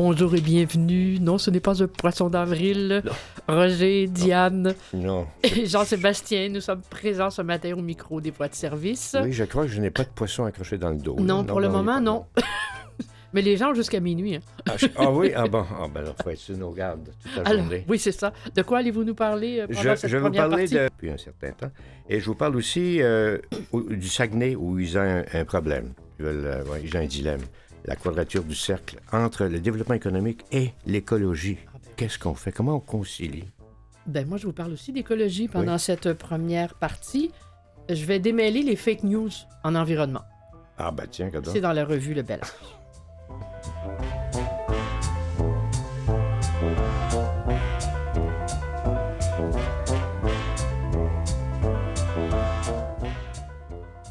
Bonjour et bienvenue. Non, ce n'est pas un poisson d'avril. Roger, Diane Non. et Jean-Sébastien, nous sommes présents ce matin au micro des voies de service. Oui, je crois que je n'ai pas de poisson accroché dans le dos. Non, pour le moment, non. Mais les gens jusqu'à minuit. hein. Ah, je- ah oui, ah bon, ah ben alors, faut être sur nos gardes toute la Alors, journée. oui, c'est ça. De quoi allez-vous nous parler euh, pendant Je, cette je vais vous parler partie? de- depuis un certain temps. Et je vous parle aussi euh, du Saguenay où ils ont un, un problème. Ils, veulent, euh, ouais, ils ont un dilemme. La quadrature du cercle entre le développement économique et l'écologie. Qu'est-ce qu'on fait? Comment on concilie? Ben, moi, je vous parle aussi d'écologie pendant cette première partie. Je vais démêler les fake news en environnement. Ah ben tiens. C'est dans la revue Le Bel.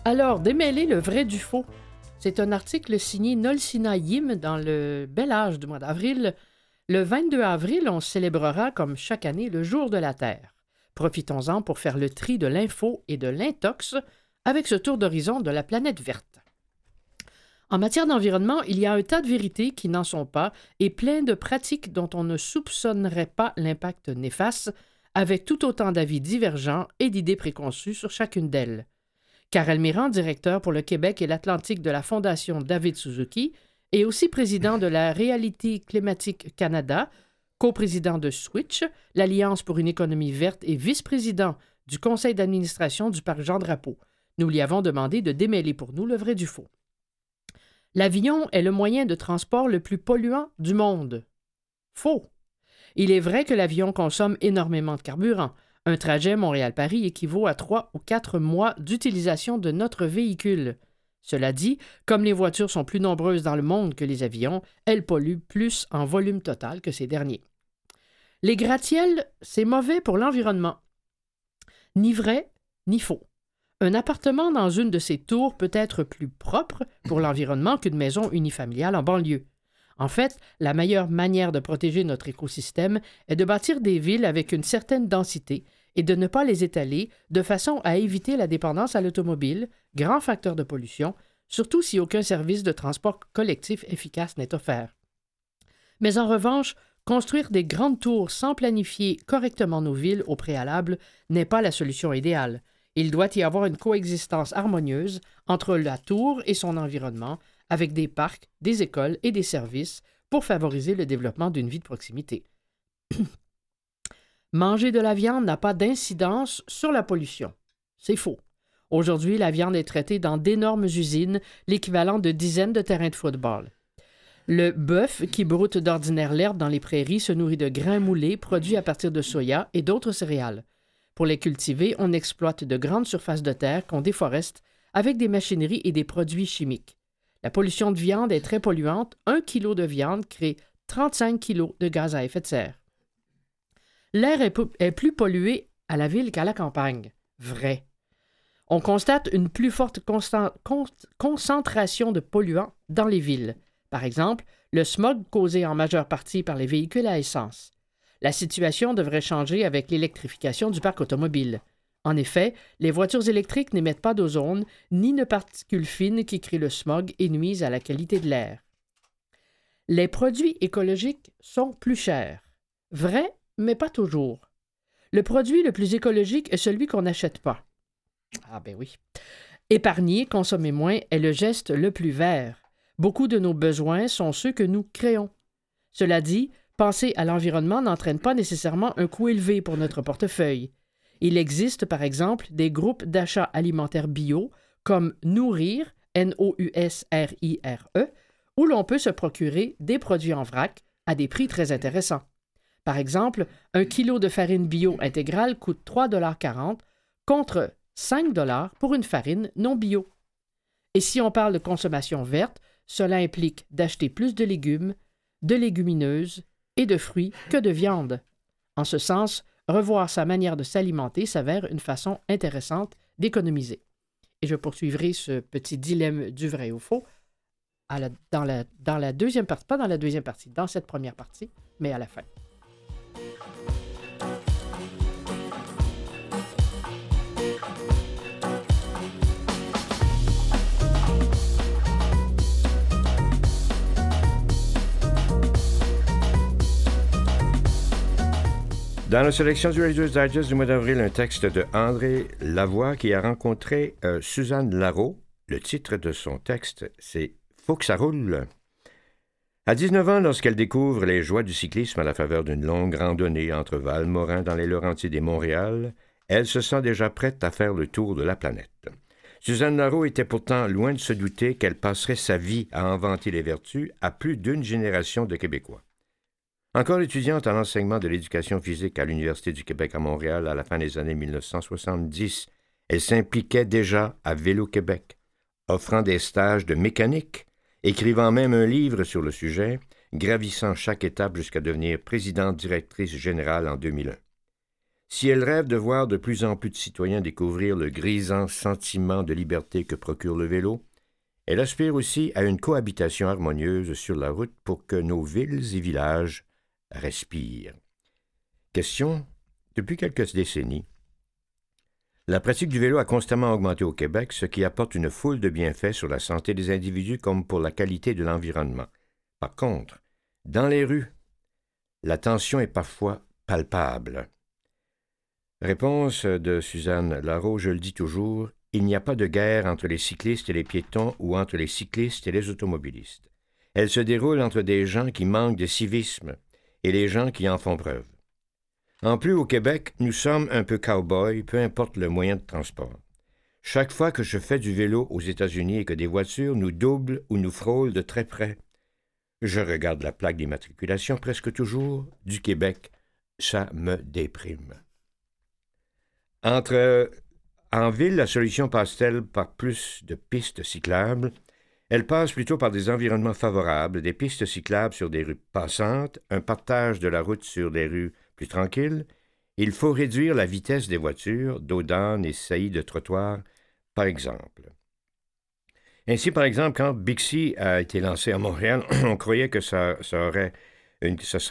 Alors, démêler le vrai du faux. C'est un article signé Nolsina Yim dans le Bel Âge du mois d'avril. Le 22 avril, on célébrera, comme chaque année, le Jour de la Terre. Profitons-en pour faire le tri de l'info et de l'intox avec ce tour d'horizon de la planète verte. En matière d'environnement, il y a un tas de vérités qui n'en sont pas et plein de pratiques dont on ne soupçonnerait pas l'impact néfaste, avec tout autant d'avis divergents et d'idées préconçues sur chacune d'elles. Karel Mirand, directeur pour le Québec et l'Atlantique de la Fondation David Suzuki, et aussi président de la Reality Climatique Canada, coprésident de Switch, l'Alliance pour une économie verte et vice-président du conseil d'administration du parc Jean-Drapeau. Nous lui avons demandé de démêler pour nous le vrai du faux. L'avion est le moyen de transport le plus polluant du monde. Faux. Il est vrai que l'avion consomme énormément de carburant. Un trajet Montréal-Paris équivaut à trois ou quatre mois d'utilisation de notre véhicule. Cela dit, comme les voitures sont plus nombreuses dans le monde que les avions, elles polluent plus en volume total que ces derniers. Les gratte-ciels, c'est mauvais pour l'environnement. Ni vrai, ni faux. Un appartement dans une de ces tours peut être plus propre pour l'environnement qu'une maison unifamiliale en banlieue. En fait, la meilleure manière de protéger notre écosystème est de bâtir des villes avec une certaine densité et de ne pas les étaler de façon à éviter la dépendance à l'automobile, grand facteur de pollution, surtout si aucun service de transport collectif efficace n'est offert. Mais en revanche, construire des grandes tours sans planifier correctement nos villes au préalable n'est pas la solution idéale. Il doit y avoir une coexistence harmonieuse entre la tour et son environnement, avec des parcs, des écoles et des services pour favoriser le développement d'une vie de proximité. Manger de la viande n'a pas d'incidence sur la pollution. C'est faux. Aujourd'hui, la viande est traitée dans d'énormes usines, l'équivalent de dizaines de terrains de football. Le bœuf, qui broute d'ordinaire l'herbe dans les prairies, se nourrit de grains moulés produits à partir de soya et d'autres céréales. Pour les cultiver, on exploite de grandes surfaces de terre qu'on déforeste avec des machineries et des produits chimiques. La pollution de viande est très polluante. Un kilo de viande crée 35 kilos de gaz à effet de serre. L'air est, plus pollué à la ville qu'à la campagne. Vrai. On constate une plus forte concentration de polluants dans les villes. Par exemple, le smog causé en majeure partie par les véhicules à essence. La situation devrait changer avec l'électrification du parc automobile. En effet, les voitures électriques n'émettent pas d'ozone ni de particules fines qui créent le smog et nuisent à la qualité de l'air. Les produits écologiques sont plus chers. Vrai, mais pas toujours. Le produit le plus écologique est celui qu'on n'achète pas. Ah ben oui. Épargner, consommer moins est le geste le plus vert. Beaucoup de nos besoins sont ceux que nous créons. Cela dit, penser à l'environnement n'entraîne pas nécessairement un coût élevé pour notre portefeuille. Il existe par exemple des groupes d'achats alimentaires bio comme Nourrir, N-O-U-S-R-I-R-E, E, où l'on peut se procurer des produits en vrac à des prix très intéressants. Par exemple, un kilo de farine bio intégrale coûte 3,40 contre 5 pour une farine non bio. Et si on parle de consommation verte, cela implique d'acheter plus de légumes, de légumineuses et de fruits que de viande. En ce sens, revoir sa manière de s'alimenter s'avère une façon intéressante d'économiser. Et je poursuivrai ce petit dilemme du vrai ou faux dans la deuxième partie, pas dans la deuxième partie, dans cette première partie, mais à la fin. Dans la sélection du Reader's Digest du mois d'avril, un texte de André Lavoie qui a rencontré euh, Suzanne Larreau. Le titre de son texte, c'est Faut que ça roule. À 19 ans, lorsqu'elle découvre les joies du cyclisme à la faveur d'une longue randonnée entre Valmorin dans les Laurentides et Montréal, elle se sent déjà prête à faire le tour de la planète. Suzanne Larreau était pourtant loin de se douter qu'elle passerait sa vie à inventer les vertus à plus d'une génération de Québécois. Encore étudiante à l'enseignement de l'éducation physique à l'Université du Québec à Montréal à la fin des années 1970, elle s'impliquait déjà à Vélo Québec, offrant des stages de mécanique, écrivant même un livre sur le sujet, gravissant chaque étape jusqu'à devenir présidente directrice générale en 2001. Si elle rêve de voir de plus en plus de citoyens découvrir le grisant sentiment de liberté que procure le vélo, elle aspire aussi à une cohabitation harmonieuse sur la route pour que nos villes et villages respire. Question. Depuis quelques décennies, la pratique du vélo a constamment augmenté au Québec, ce qui apporte une foule de bienfaits sur la santé des individus comme pour la qualité de l'environnement. Par contre, dans les rues, la tension est parfois palpable. Réponse de Suzanne Larreau, je le dis toujours, il n'y a pas de guerre entre les cyclistes et les piétons ou entre les cyclistes et les automobilistes. Elle se déroule entre des gens qui manquent de civisme, et les gens qui en font preuve. En plus, au Québec, nous sommes un peu cow-boys, peu importe le moyen de transport. Chaque fois que je fais du vélo aux États-Unis et que des voitures nous doublent ou nous frôlent de très près, je regarde la plaque d'immatriculation presque toujours du Québec. Ça me déprime. Entre en ville, la solution passe-t-elle par plus de pistes cyclables? Elle passe plutôt par des environnements favorables, des pistes cyclables sur des rues passantes, un partage de la route sur des rues plus tranquilles. Il faut réduire la vitesse des voitures, d'audanes et saillies de trottoirs, par exemple. Ainsi, par exemple, quand Bixi a été lancé à Montréal, on croyait que ça, serait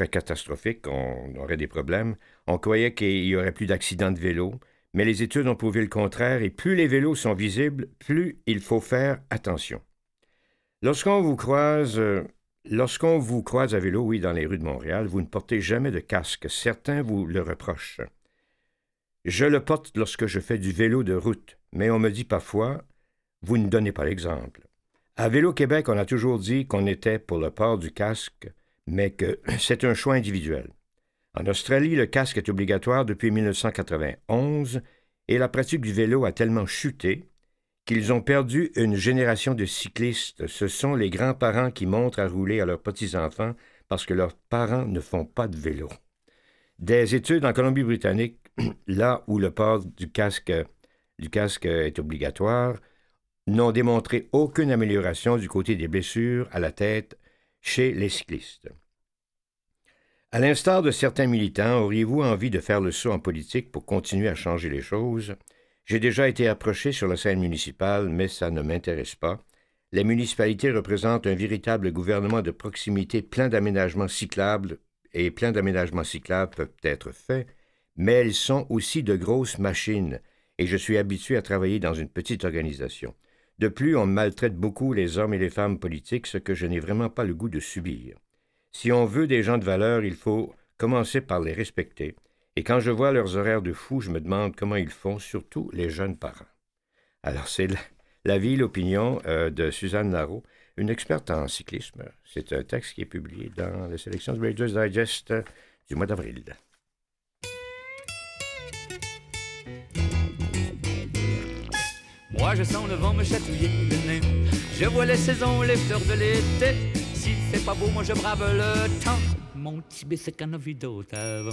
catastrophique, qu'on aurait des problèmes. On croyait qu'il y aurait plus d'accidents de vélo, mais les études ont prouvé le contraire, et plus les vélos sont visibles, plus il faut faire attention. Lorsqu'on vous croise, euh, lorsqu'on vous croise à vélo, oui, dans les rues de Montréal, vous ne portez jamais de casque. Certains vous le reprochent. Je le porte lorsque je fais du vélo de route, mais on me dit parfois, vous ne donnez pas l'exemple. À Vélo Québec, on a toujours dit qu'on était pour le port du casque, mais que c'est un choix individuel. En Australie, le casque est obligatoire depuis 1991 et la pratique du vélo a tellement chuté qu'ils ont perdu une génération de cyclistes. Ce sont les grands-parents qui montrent à rouler à leurs petits-enfants parce que leurs parents ne font pas de vélo. Des études en Colombie-Britannique, là où le port du casque, est obligatoire, n'ont démontré aucune amélioration du côté des blessures à la tête chez les cyclistes. À l'instar de certains militants, auriez-vous envie de faire le saut en politique pour continuer à changer les choses? J'ai déjà été approché sur la scène municipale, mais ça ne m'intéresse pas. Les municipalités représentent un véritable gouvernement de proximité plein d'aménagements cyclables, et plein d'aménagements cyclables peuvent être faits, mais elles sont aussi de grosses machines, et je suis habitué à travailler dans une petite organisation. De plus, on maltraite beaucoup les hommes et les femmes politiques, ce que je n'ai vraiment pas le goût de subir. Si on veut des gens de valeur, il faut commencer par les respecter, et quand je vois leurs horaires de fou, je me demande comment ils font, surtout les jeunes parents. Alors, c'est la vie, l'opinion euh, de Suzanne Larreau, une experte en cyclisme. C'est un texte qui est publié dans la sélection de Reader's Digest du mois d'avril. Moi, je sens le vent me chatouiller le nez. Je vois les saisons, les fleurs de l'été. Si c'est pas beau, moi je brave le temps. Mon petit c'est qu'un avant.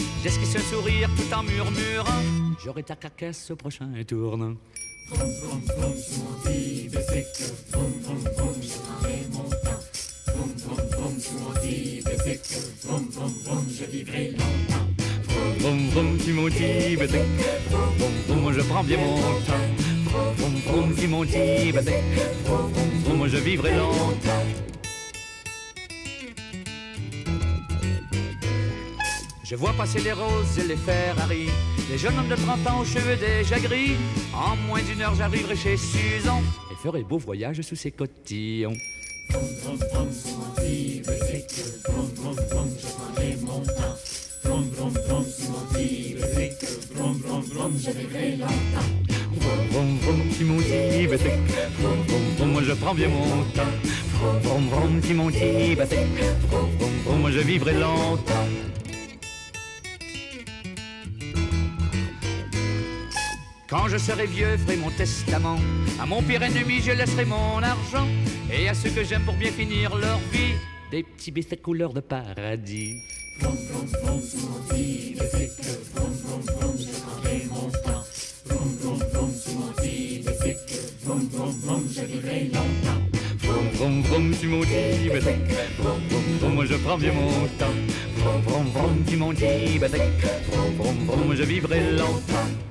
J'esquisse un sourire tout en murmurant J'aurai ta cacasse au prochain tournant Vroom vroom vroom mon bicycle Vroom vroom je prendrai mon temps Vroom vroom mon bicycle Vroom vroom je vivrai longtemps Vroom vroom, mon bébé. Vroom, vroom, je prends bien mon temps. Vroom, vroom, mon. Vroom, vroom, vroom, je vivrai longtemps. Je vois passer les roses et les Ferrari, les jeunes hommes de 30 ans aux cheveux déjà gris. En moins d'une heure, j'arriverai chez Suzon et ferai beau voyage sous ses cotillons. Vroom, vroom, si mon petit bébé. Vroom, vroom, vroom, je prends bien mon temps. Vroom, vroom, si mon petit bébé. Vroom, vroom, je vivrai longtemps. Quand je serai vieux, ferai mon testament. À mon pire ennemi, je laisserai mon argent. Et à ceux que j'aime pour bien finir leur vie, des petits bicecs couleur de paradis. Vroom, vroom, si mon petit bicycle. Vroom, vroom, vroom, je prends bien mon temps. Vroom, vroom, si mon petit bicycle. Vroom, vroom, vroom, je vivrai longtemps. Vroom, vroom, vroom, si mon petit bicycle. Vroom, vroom, vroom, je prends bien mon temps. Vroom, vroom, vroom, si mon petit bicycle. Vroom, vroom, vroom, je vivrai longtemps.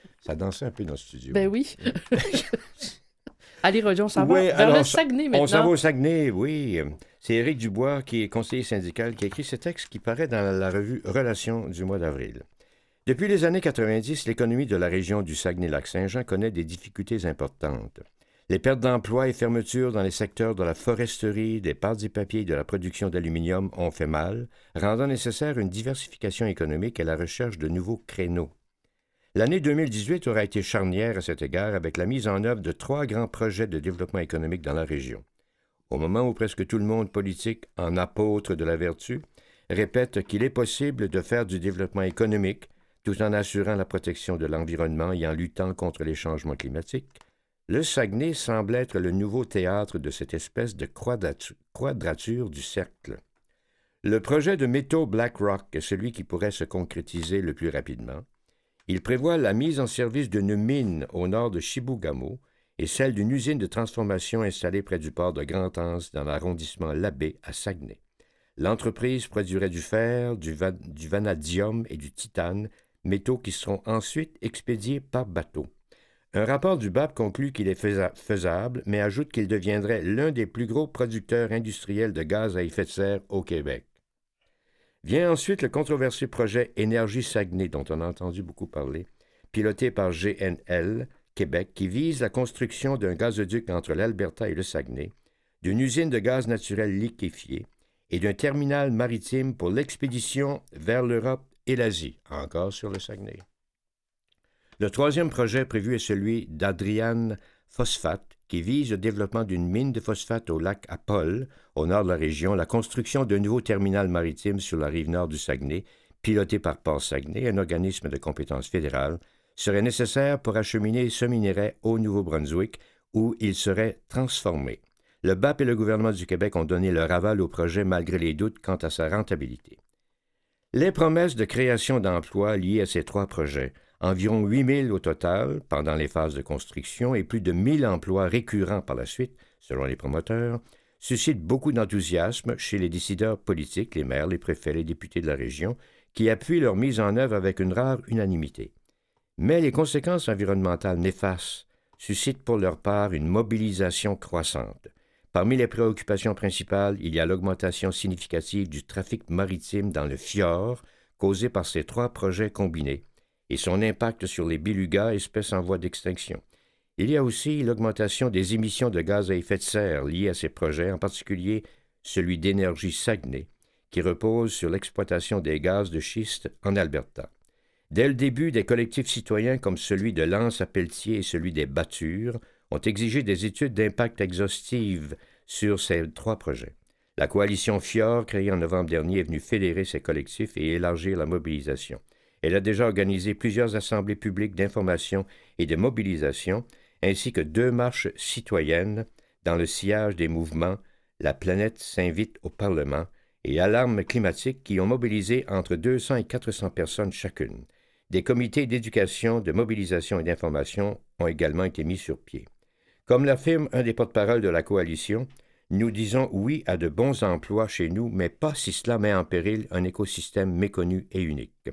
Ça dansait un peu dans le studio. Ben oui. Allez, Roger, on s'en Oui, va vers le Saguenay On s'en va maintenant. au Saguenay, oui. C'est Éric Dubois, qui est conseiller syndical, qui a écrit ce texte qui paraît dans la revue Relations du mois d'avril. Depuis les années 90, l'économie de la région du Saguenay-Lac-Saint-Jean connaît des difficultés importantes. Les pertes d'emplois et fermetures dans les secteurs de la foresterie, des pâtes et papiers et de la production d'aluminium ont fait mal, rendant nécessaire une diversification économique et la recherche de nouveaux créneaux. L'année 2018 aura été charnière à cet égard avec la mise en œuvre de trois grands projets de développement économique dans la région. Au moment où presque tout le monde politique, en apôtre de la vertu, répète qu'il est possible de faire du développement économique tout en assurant la protection de l'environnement et en luttant contre les changements climatiques, le Saguenay semble être le nouveau théâtre de cette espèce de quadratu- quadrature du cercle. Le projet de métaux BlackRock est celui qui pourrait se concrétiser le plus rapidement. Il prévoit la mise en service d'une mine au nord de Chibougamau et celle d'une usine de transformation installée près du port de Grand-Anse dans l'arrondissement Labbé à Saguenay. L'entreprise produirait du fer, du, va- du vanadium et du titane, métaux qui seront ensuite expédiés par bateau. Un rapport du BAP conclut qu'il est faisa- faisable, mais ajoute qu'il deviendrait l'un des plus gros producteurs industriels de gaz à effet de serre au Québec. Vient ensuite le controversé projet Énergie Saguenay, dont on a entendu beaucoup parler, piloté par GNL Québec, qui vise la construction d'un gazoduc entre l'Alberta et le Saguenay, d'une usine de gaz naturel liquéfié et d'un terminal maritime pour l'expédition vers l'Europe et l'Asie, encore sur le Saguenay. Le troisième projet prévu est celui d'Adriane Phosphate, qui vise le développement d'une mine de phosphate au lac Apol, au nord de la région, la construction d'un nouveau terminal maritime sur la rive nord du Saguenay, piloté par Port Saguenay, un organisme de compétence fédérale, serait nécessaire pour acheminer ce minerai au Nouveau-Brunswick, où il serait transformé. Le BAP et le gouvernement du Québec ont donné leur aval au projet malgré les doutes quant à sa rentabilité. Les promesses de création d'emplois liées à ces trois projets, environ 8 000 au total pendant les phases de construction et plus de 1 000 emplois récurrents par la suite, selon les promoteurs, suscitent beaucoup d'enthousiasme chez les décideurs politiques, les maires, les préfets, les députés de la région, qui appuient leur mise en œuvre avec une rare unanimité. Mais les conséquences environnementales néfastes suscitent pour leur part une mobilisation croissante. Parmi les préoccupations principales, il y a l'augmentation significative du trafic maritime dans le fjord causé par ces trois projets combinés et son impact sur les belugas, espèces en voie d'extinction. Il y a aussi l'augmentation des émissions de gaz à effet de serre liées à ces projets, en particulier celui d'énergie Saguenay, qui repose sur l'exploitation des gaz de schiste en Alberta. Dès le début, des collectifs citoyens comme celui de Lance à Pelletier et celui des Battures ont exigé des études d'impact exhaustives sur ces trois projets. La coalition FIOR, créée en novembre dernier, est venue fédérer ces collectifs et élargir la mobilisation. Elle a déjà organisé plusieurs assemblées publiques d'information et de mobilisation, ainsi que deux marches citoyennes dans le sillage des mouvements La planète s'invite au Parlement et Alarme climatique qui ont mobilisé entre 200 et 400 personnes chacune. Des comités d'éducation, de mobilisation et d'information ont également été mis sur pied. Comme l'affirme un des porte-parole de la coalition, nous disons oui à de bons emplois chez nous, mais pas si cela met en péril un écosystème méconnu et unique.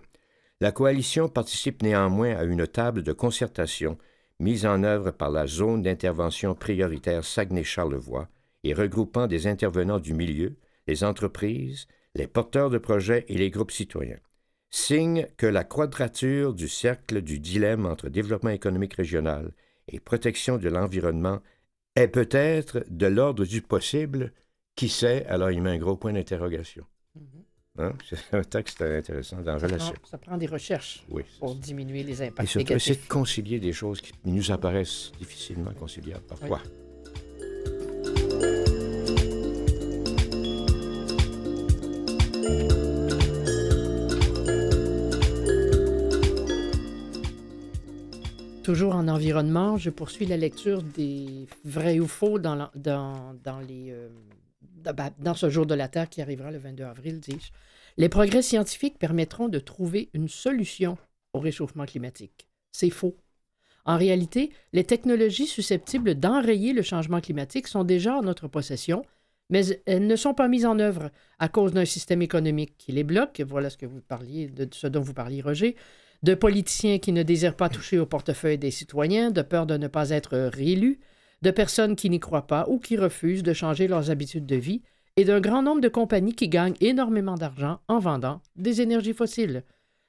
La coalition participe néanmoins à une table de concertation mise en œuvre par la zone d'intervention prioritaire Saguenay-Charlevoix et regroupant des intervenants du milieu, les entreprises, les porteurs de projets et les groupes citoyens. Signe que la quadrature du cercle du dilemme entre développement économique régional et protection de l'environnement est peut-être de l'ordre du possible. Qui sait? Alors, il met un gros point d'interrogation. Mhm. Hein? C'est un texte intéressant dans relation. ça prend des recherches Oui. pour diminuer les Et impacts surtout, essayer négatifs. de concilier des choses qui nous apparaissent difficilement conciliables parfois. Toujours en environnement, je poursuis la lecture des vrais ou faux dans, la- dans, dans les, euh, dans- bah, dans ce jour de la Terre qui arrivera le 22 avril, dis-je. Les progrès scientifiques permettront de trouver une solution au réchauffement climatique. C'est faux. En réalité, les technologies susceptibles d'enrayer le changement climatique sont déjà en notre possession, mais elles ne sont pas mises en œuvre à cause d'un système économique qui les bloque. Voilà ce que vous parliez, de ce dont vous parliez, Roger de politiciens qui ne désirent pas toucher au portefeuille des citoyens, de peur de ne pas être réélus, de personnes qui n'y croient pas ou qui refusent de changer leurs habitudes de vie, et d'un grand nombre de compagnies qui gagnent énormément d'argent en vendant des énergies fossiles.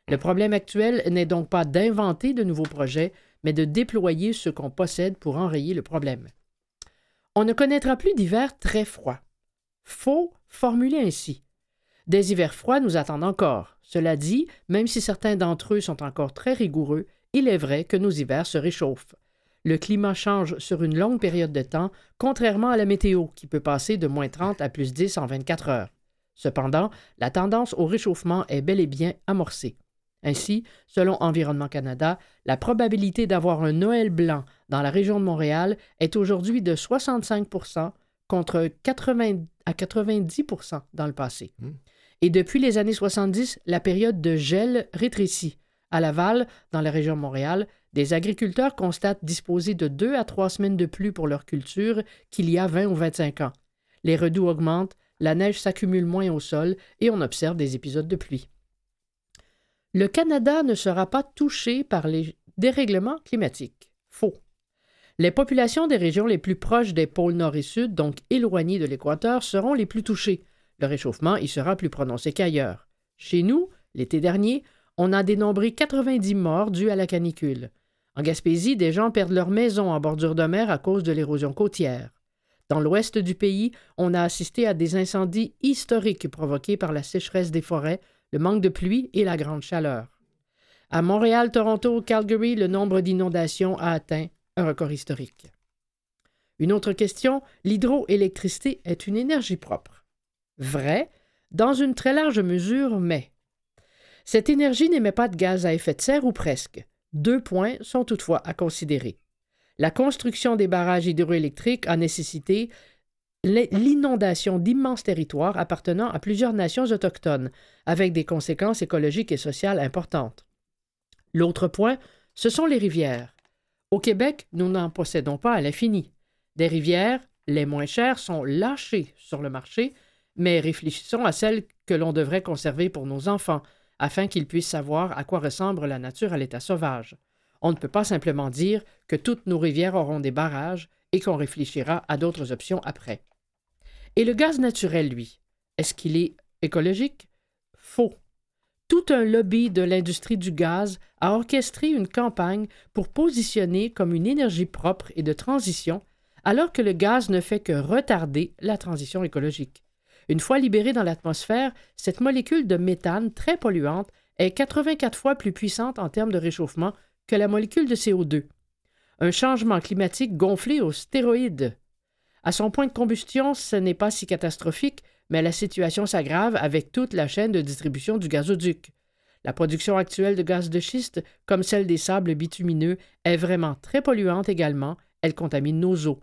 Le problème actuel n'est donc pas d'inventer de nouveaux projets, mais de déployer ce qu'on possède pour enrayer le problème. On ne connaîtra plus d'hiver très froid. Faux formulé ainsi. Des hivers froids nous attendent encore. Cela dit, même si certains d'entre eux sont encore très rigoureux, il est vrai que nos hivers se réchauffent. Le climat change sur une longue période de temps, contrairement à la météo, qui peut passer de moins 30 à plus 10 en 24 heures. Cependant, la tendance au réchauffement est bel et bien amorcée. Ainsi, selon Environnement Canada, la probabilité d'avoir un Noël blanc dans la région de Montréal est aujourd'hui de 65% contre 80 à 90% dans le passé. Hmm. Et depuis les années 70, la période de gel rétrécit. À Laval, dans la région de Montréal, des agriculteurs constatent disposer de deux à trois semaines de pluie pour leur culture qu'il y a 20 ou 25 ans. Les redoux augmentent, la neige s'accumule moins au sol et on observe des épisodes de pluie. Le Canada ne sera pas touché par les dérèglements climatiques. Faux. Les populations des régions les plus proches des pôles nord et sud, donc éloignées de l'équateur, seront les plus touchées. Le réchauffement y sera plus prononcé qu'ailleurs. Chez nous, l'été dernier, on a dénombré 90 morts dus à la canicule. En Gaspésie, des gens perdent leur maison en bordure de mer à cause de l'érosion côtière. Dans l'ouest du pays, on a assisté à des incendies historiques provoqués par la sécheresse des forêts, le manque de pluie et la grande chaleur. À Montréal, Toronto, Calgary, le nombre d'inondations a atteint un record historique. Une autre question, l'hydroélectricité est une énergie propre. Vrai, dans une très large mesure, mais cette énergie n'émet pas de gaz à effet de serre ou presque. Deux points sont toutefois à considérer. La construction des barrages hydroélectriques a nécessité l'inondation d'immenses territoires appartenant à plusieurs nations autochtones, avec des conséquences écologiques et sociales importantes. L'autre point, ce sont les rivières. Au Québec, nous n'en possédons pas à l'infini. Des rivières, les moins chères, sont lâchées sur le marché, mais réfléchissons à celles que l'on devrait conserver pour nos enfants, afin qu'ils puissent savoir à quoi ressemble la nature à l'état sauvage. On ne peut pas simplement dire que toutes nos rivières auront des barrages et qu'on réfléchira à d'autres options après. Et le gaz naturel, lui, est-ce qu'il est écologique? Faux. Tout un lobby de l'industrie du gaz a orchestré une campagne pour positionner comme une énergie propre et de transition, alors que le gaz ne fait que retarder la transition écologique. Une fois libérée dans l'atmosphère, cette molécule de méthane très polluante est 84 fois plus puissante en termes de réchauffement que la molécule de CO2. Un changement climatique gonflé aux stéroïdes. À son point de combustion, ce n'est pas si catastrophique, mais la situation s'aggrave avec toute la chaîne de distribution du gazoduc. La production actuelle de gaz de schiste, comme celle des sables bitumineux, est vraiment très polluante également. Elle contamine nos eaux.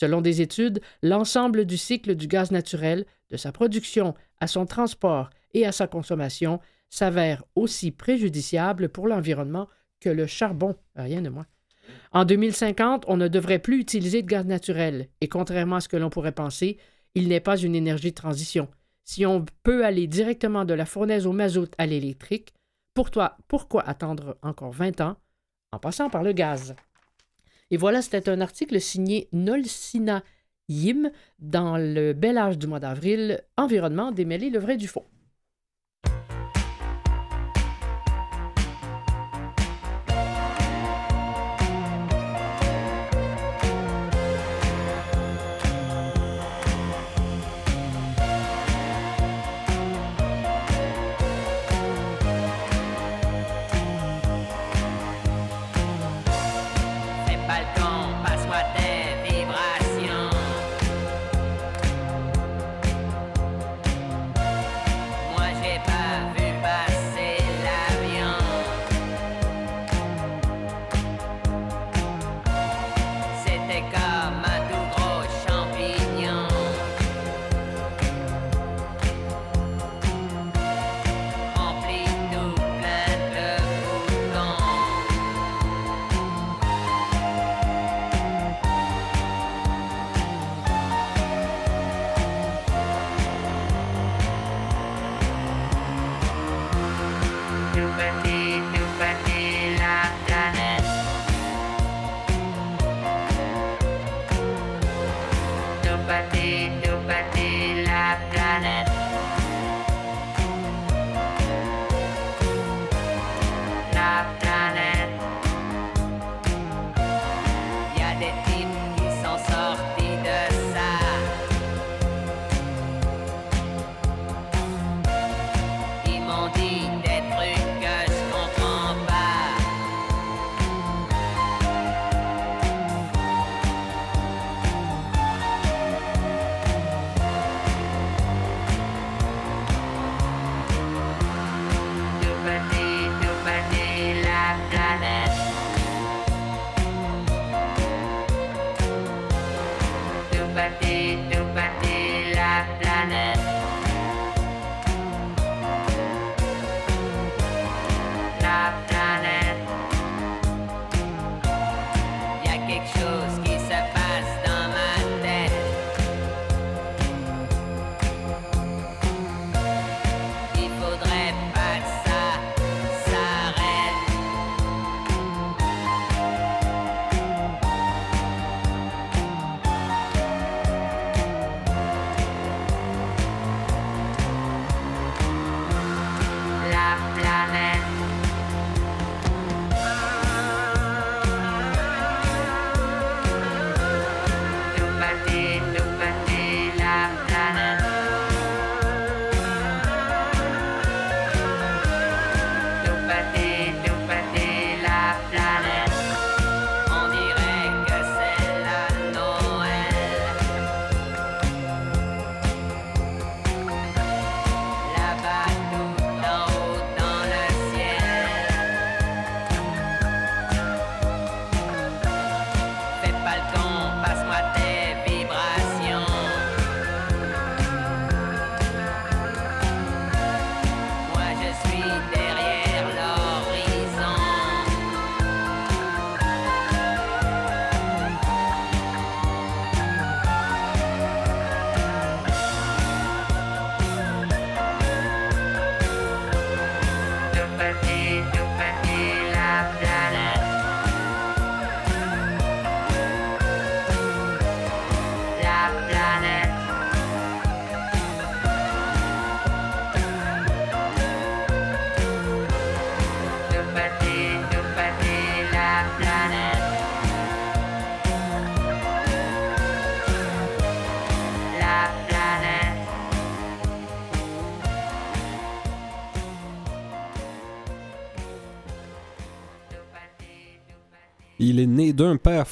Selon des études, l'ensemble du cycle du gaz naturel, de sa production à son transport et à sa consommation, s'avère aussi préjudiciable pour l'environnement que le charbon, rien de moins. En 2050, on ne devrait plus utiliser de gaz naturel, et contrairement à ce que l'on pourrait penser, il n'est pas une énergie de transition. Si on peut aller directement de la fournaise au mazout à l'électrique, pourquoi attendre encore 20 ans en passant par le gaz? Et voilà, c'était un article signé Nolsina Yim dans le bel âge du mois d'avril, Environnement, démêler le vrai du faux.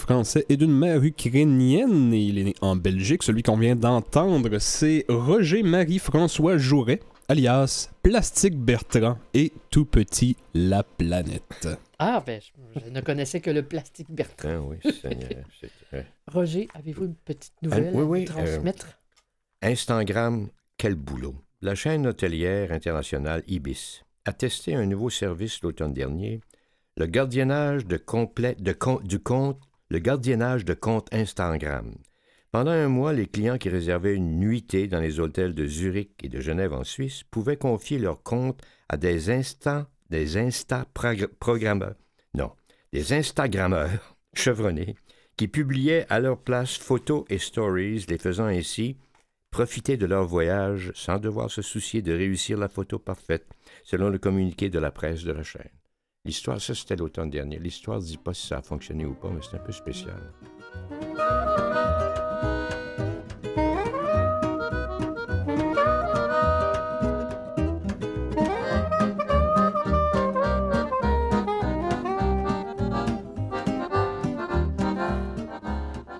Français et d'une mère ukrainienne et il est né en Belgique. Celui qu'on vient d'entendre, c'est Roger Marie-François Jouret alias Plastique Bertrand et Tout Petit La Planète. Ah, ben, je, je ne connaissais que le plastique Bertrand. Ah oui, Seigneur. Roger, avez-vous une petite nouvelle oui, à oui, nous transmettre? Instagram, quel boulot. La chaîne hôtelière internationale Ibis a testé un nouveau service l'automne dernier, le gardiennage de complet, de com- du compte, le gardiennage de compte Instagram. Pendant un mois, les clients qui réservaient une nuitée dans les hôtels de Zurich et de Genève en Suisse pouvaient confier leur compte à des instants, des insta programmeurs, non, des Instagrammeurs chevronnés qui publiaient à leur place photos et stories, les faisant ainsi profiter de leur voyage sans devoir se soucier de réussir la photo parfaite, selon le communiqué de la presse de la chaîne. L'histoire, ça c'était l'automne dernier. L'histoire ne dit pas si ça a fonctionné ou pas, mais c'est un peu spécial.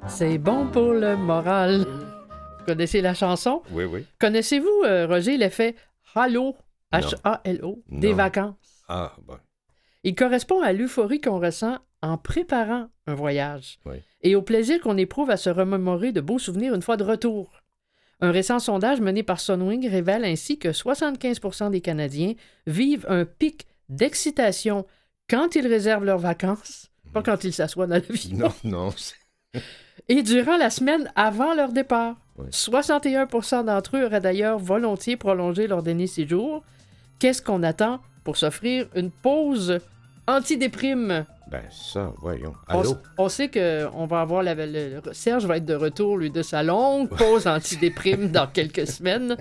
C'est bon pour le moral. Vous connaissez la chanson? Oui, oui. Connaissez-vous, euh, Roger, l'effet Halo, H-A-L-O, des vacances? Ah, bon. Il correspond à l'euphorie qu'on ressent en préparant un voyage Oui. et au plaisir qu'on éprouve à se remémorer de beaux souvenirs une fois de retour. Un récent sondage mené par Sunwing révèle ainsi que 75% des Canadiens vivent un pic d'excitation quand ils réservent leurs vacances, pas quand ils s'assoient dans l'avion, Non, non. et durant la semaine avant leur départ. Oui. 61% d'entre eux auraient d'ailleurs volontiers prolongé leur dernier séjour. Qu'est-ce qu'on attend pour s'offrir une pause anti-déprime? Ben, ça, voyons. On, Allô? on sait qu'on va avoir la, le- Serge va être de retour, lui, de sa longue pause anti-déprime dans quelques semaines.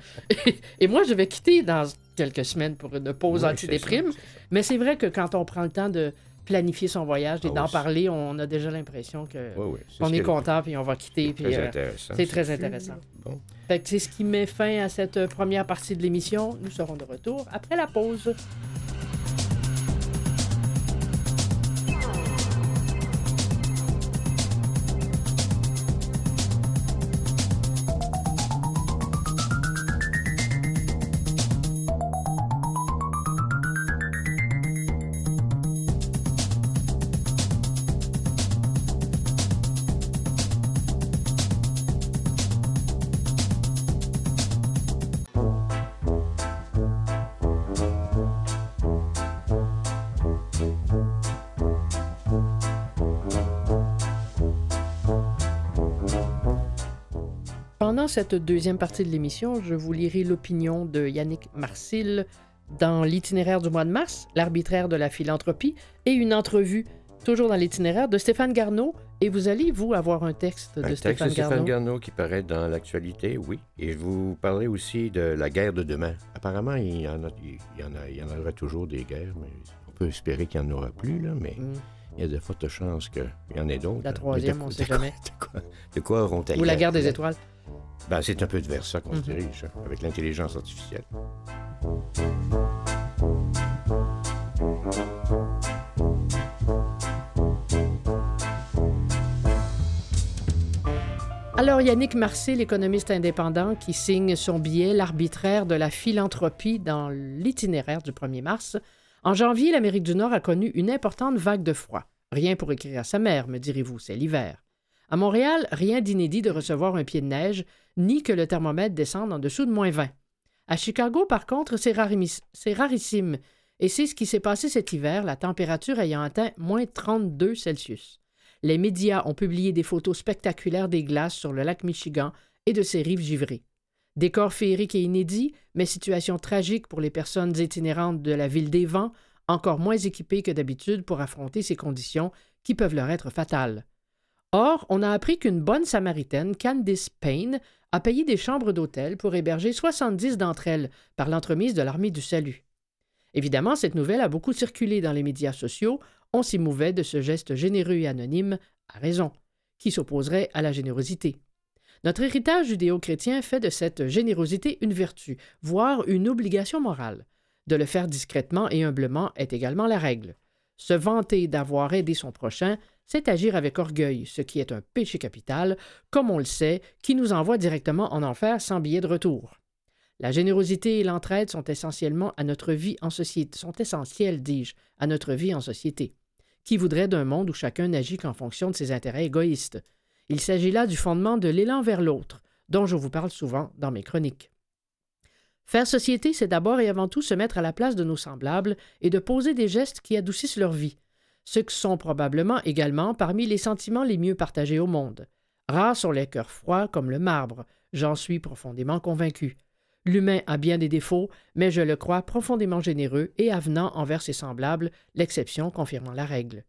Et, et moi, je vais quitter dans quelques semaines pour une pause Oui, anti-déprime. c'est c'est. Mais c'est vrai que quand on prend le temps de planifier son voyage et Ah d'en oui, parler, on a déjà l'impression que Oui, c'est on est que- content puis on va quitter. puis, Très euh, intéressant. c'est très intéressant. Bon. Fait que c'est ce qui met fin à cette première partie de l'émission. Nous serons de retour après la pause. Pendant cette deuxième partie de l'émission, je vous lirai l'opinion de Yannick Marcil dans l'itinéraire du mois de mars, l'arbitraire de la philanthropie, et une entrevue, toujours dans l'itinéraire, de Stéphane Garneau. Et vous allez, vous, avoir un texte de Un texte Stéphane de Stéphane Garneau. Garneau qui paraît dans l'actualité, oui. Et je vous parlerai aussi de la guerre de demain. Apparemment, il y en, a, il y en, a, il y en aura toujours des guerres, mais on peut espérer qu'il n'y en aura plus, là, mais Mm. il y a de fortes chances qu'il y en ait d'autres. La là. troisième, de- on de sait jamais. De quoi, de quoi auront-elles Ou la guerre des étoiles. Ben, c'est un peu vers ça qu'on Mhm. se dirige, hein, avec l'intelligence artificielle. Alors, Yannick Marcé, l'économiste indépendant qui signe son billet L'arbitraire de la philanthropie dans l'itinéraire du 1er mars. En janvier, l'Amérique du Nord a connu une importante vague de froid. Rien pour écrire à sa mère, me direz-vous, c'est l'hiver. À Montréal, rien d'inédit de recevoir un pied de neige, ni que le thermomètre descende en dessous de moins 20. À Chicago, par contre, c'est rarissime. Et c'est ce qui s'est passé cet hiver, la température ayant atteint moins 32 Celsius. Les médias ont publié des photos spectaculaires des glaces sur le lac Michigan et de ses rives givrées. Décor féerique et inédit, mais situation tragique pour les personnes itinérantes de la ville des vents, encore moins équipées que d'habitude pour affronter ces conditions qui peuvent leur être fatales. Or, on a appris qu'une bonne samaritaine, Candice Payne, a payé des chambres d'hôtel pour héberger 70 d'entre elles par l'entremise de l'Armée du Salut. Évidemment, cette nouvelle a beaucoup circulé dans les médias sociaux. On s'y mouvait de ce geste généreux et anonyme, à raison, qui s'opposerait à la générosité. Notre héritage judéo-chrétien fait de cette générosité une vertu, voire une obligation morale. De le faire discrètement et humblement est également la règle. Se vanter d'avoir aidé son prochain, c'est agir avec orgueil, ce qui est un péché capital, comme on le sait, qui nous envoie directement en enfer sans billet de retour. La générosité et l'entraide sont essentiellement à notre vie en société, sont dis-je, à notre vie en société. Qui voudrait d'un monde où chacun n'agit qu'en fonction de ses intérêts égoïstes? Il s'agit là du fondement de l'élan vers l'autre, dont je vous parle souvent dans mes chroniques. Faire société, c'est d'abord et avant tout se mettre à la place de nos semblables et de poser des gestes qui adoucissent leur vie, ce qui sont probablement également parmi les sentiments les mieux partagés au monde. Rares sont les cœurs froids comme le marbre, j'en suis profondément convaincu. L'humain a bien des défauts, mais je le crois profondément généreux et avenant envers ses semblables, l'exception confirmant la règle.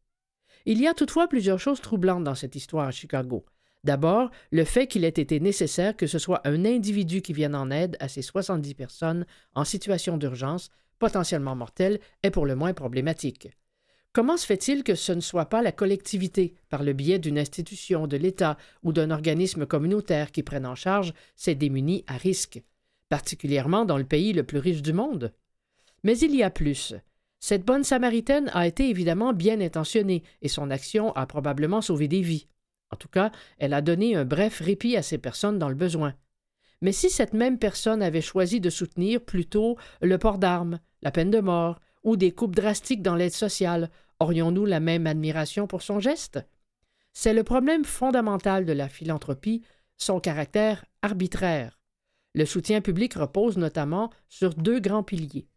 Il y a toutefois plusieurs choses troublantes dans cette histoire à Chicago. D'abord, le fait qu'il ait été nécessaire que ce soit un individu qui vienne en aide à ces 70 personnes en situation d'urgence, potentiellement mortelle, est pour le moins problématique. Comment se fait-il que ce ne soit pas la collectivité, par le biais d'une institution de l'État ou d'un organisme communautaire qui prenne en charge ces démunis à risque, particulièrement dans le pays le plus riche du monde? Mais il y a plus. Cette bonne Samaritaine a été évidemment bien intentionnée et son action a probablement sauvé des vies. En tout cas, elle a donné un bref répit à ces personnes dans le besoin. Mais si cette même personne avait choisi de soutenir plutôt le port d'armes, la peine de mort ou des coupes drastiques dans l'aide sociale, aurions-nous la même admiration pour son geste? C'est le problème fondamental de la philanthropie, son caractère arbitraire. Le soutien public repose notamment sur deux grands piliers.